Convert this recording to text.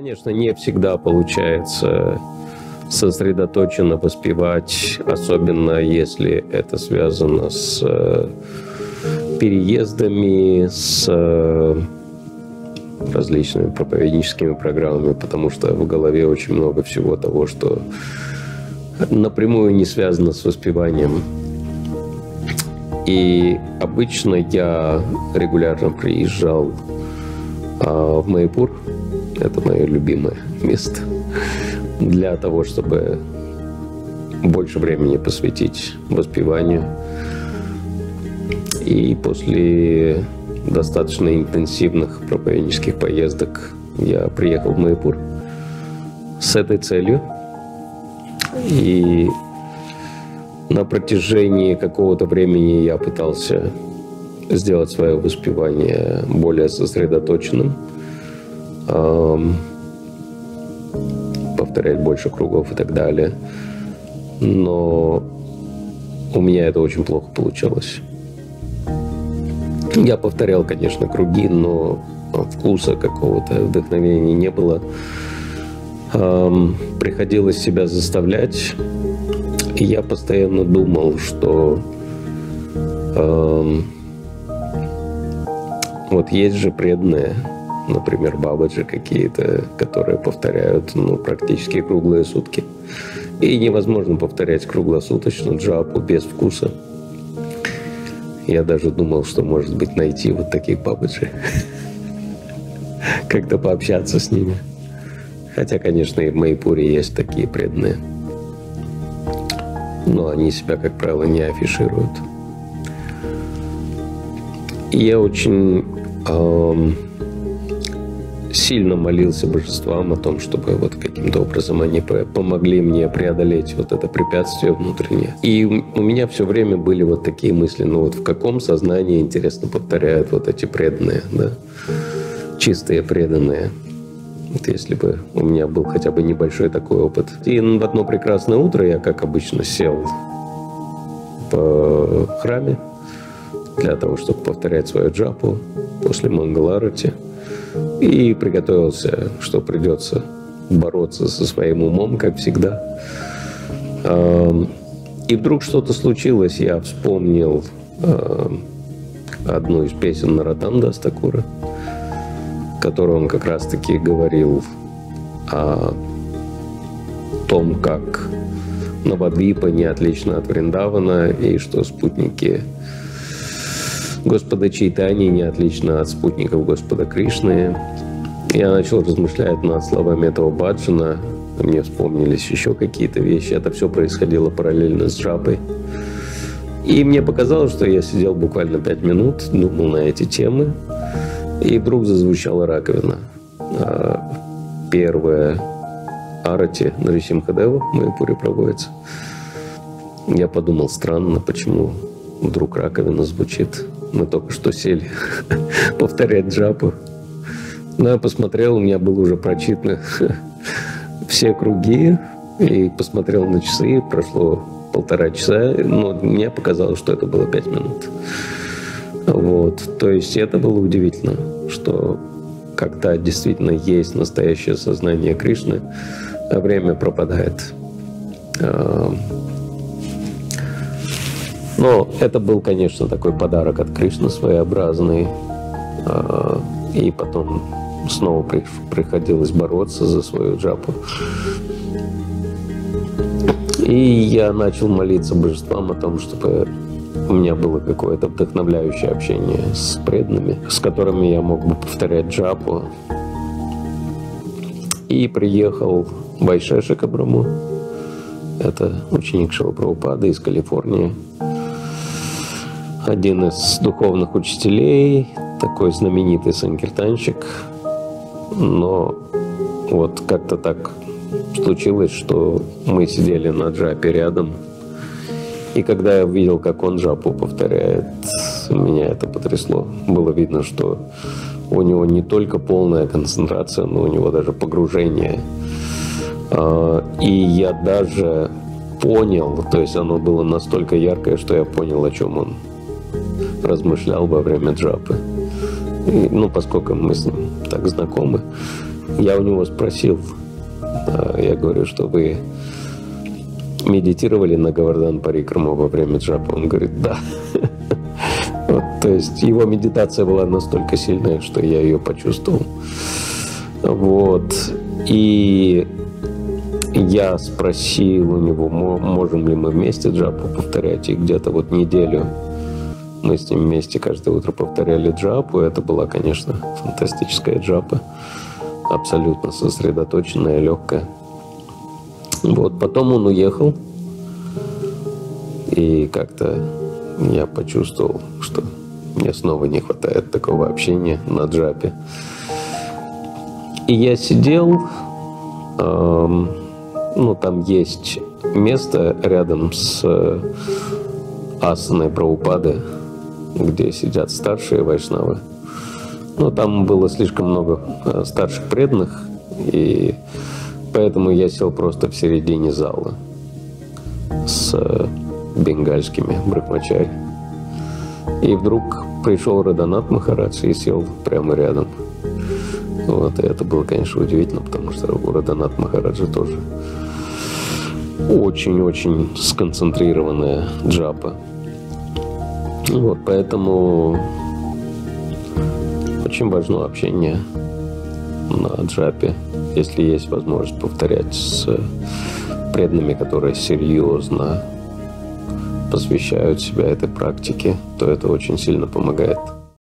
Конечно, не всегда получается сосредоточенно воспевать, особенно если это связано с э, переездами, с э, различными проповедническими программами, потому что в голове очень много всего того, что напрямую не связано с воспеванием. И обычно я регулярно приезжал а, в Майпур. Это мое любимое место. Для того, чтобы больше времени посвятить воспеванию. И после достаточно интенсивных проповеднических поездок я приехал в Майпур с этой целью. И на протяжении какого-то времени я пытался сделать свое воспевание более сосредоточенным, повторять больше кругов и так далее. Но у меня это очень плохо получалось. Я повторял, конечно, круги, но вкуса какого-то, вдохновения не было. Приходилось себя заставлять. И я постоянно думал, что вот есть же преданные, например, бабаджи какие-то, которые повторяют ну, практически круглые сутки. И невозможно повторять круглосуточно джапу без вкуса. Я даже думал, что, может быть, найти вот таких бабаджи. Как-то пообщаться с ними. Хотя, конечно, и в Майпуре есть такие преданные. Но они себя, как правило, не афишируют. Я очень сильно молился божествам о том, чтобы вот каким-то образом они помогли мне преодолеть вот это препятствие внутреннее. И у меня все время были вот такие мысли, ну вот в каком сознании, интересно, повторяют вот эти преданные, да, чистые преданные. Вот если бы у меня был хотя бы небольшой такой опыт. И в одно прекрасное утро я, как обычно, сел в храме, для того, чтобы повторять свою джапу после Мангаларати. И приготовился, что придется бороться со своим умом, как всегда. И вдруг что-то случилось, я вспомнил одну из песен Наратанда Астакура, в которой он как раз-таки говорил о том, как Навадвипа не отлично от Вриндавана, и что спутники Господа Чайтани не отлично от спутников Господа Кришны. Я начал размышлять над словами этого баджана. Мне вспомнились еще какие-то вещи. Это все происходило параллельно с джапой. И мне показалось, что я сидел буквально пять минут, думал на эти темы, и вдруг зазвучала раковина. А, первая арати на Рисимхадева в Майпуре проводится. Я подумал, странно, почему вдруг раковина звучит мы только что сели повторять джапу. Но я посмотрел, у меня было уже прочитано все круги, и посмотрел на часы, прошло полтора часа, но мне показалось, что это было пять минут. Вот. То есть это было удивительно, что когда действительно есть настоящее сознание Кришны, время пропадает. Но это был, конечно, такой подарок от Кришны своеобразный. А, и потом снова приходилось бороться за свою джапу. И я начал молиться божествам о том, чтобы у меня было какое-то вдохновляющее общение с преданными, с которыми я мог бы повторять джапу. И приехал Байшеша Кабраму. Это ученик Шилапрабхупады из Калифорнии один из духовных учителей, такой знаменитый санкиртанщик, но вот как-то так случилось, что мы сидели на джапе рядом, и когда я увидел, как он джапу повторяет, меня это потрясло. Было видно, что у него не только полная концентрация, но у него даже погружение. А, и я даже понял, то есть оно было настолько яркое, что я понял, о чем он размышлял во время джапы. И, ну, поскольку мы с ним так знакомы, я у него спросил, я говорю, что вы медитировали на Гавардан Парикраму во время джапа? Он говорит, да. Вот, то есть его медитация была настолько сильная, что я ее почувствовал. Вот. И я спросил у него, можем ли мы вместе джапу повторять, и где-то вот неделю мы с ним вместе каждое утро повторяли джапу. Это была, конечно, фантастическая джапа. Абсолютно сосредоточенная, легкая. Вот, потом он уехал. И как-то я почувствовал, что мне снова не хватает такого общения на джапе. И я сидел, эм, ну, там есть место рядом с э, асаной Праупады, где сидят старшие вайшнавы. Но там было слишком много э, старших преданных, и поэтому я сел просто в середине зала с э, бенгальскими брахмачари. И вдруг пришел Раданат Махарадж и сел прямо рядом. Вот, и это было, конечно, удивительно, потому что у Раданат Махараджа тоже очень-очень сконцентрированная джапа. Вот, поэтому очень важно общение на джапе, если есть возможность повторять с преданными, которые серьезно посвящают себя этой практике, то это очень сильно помогает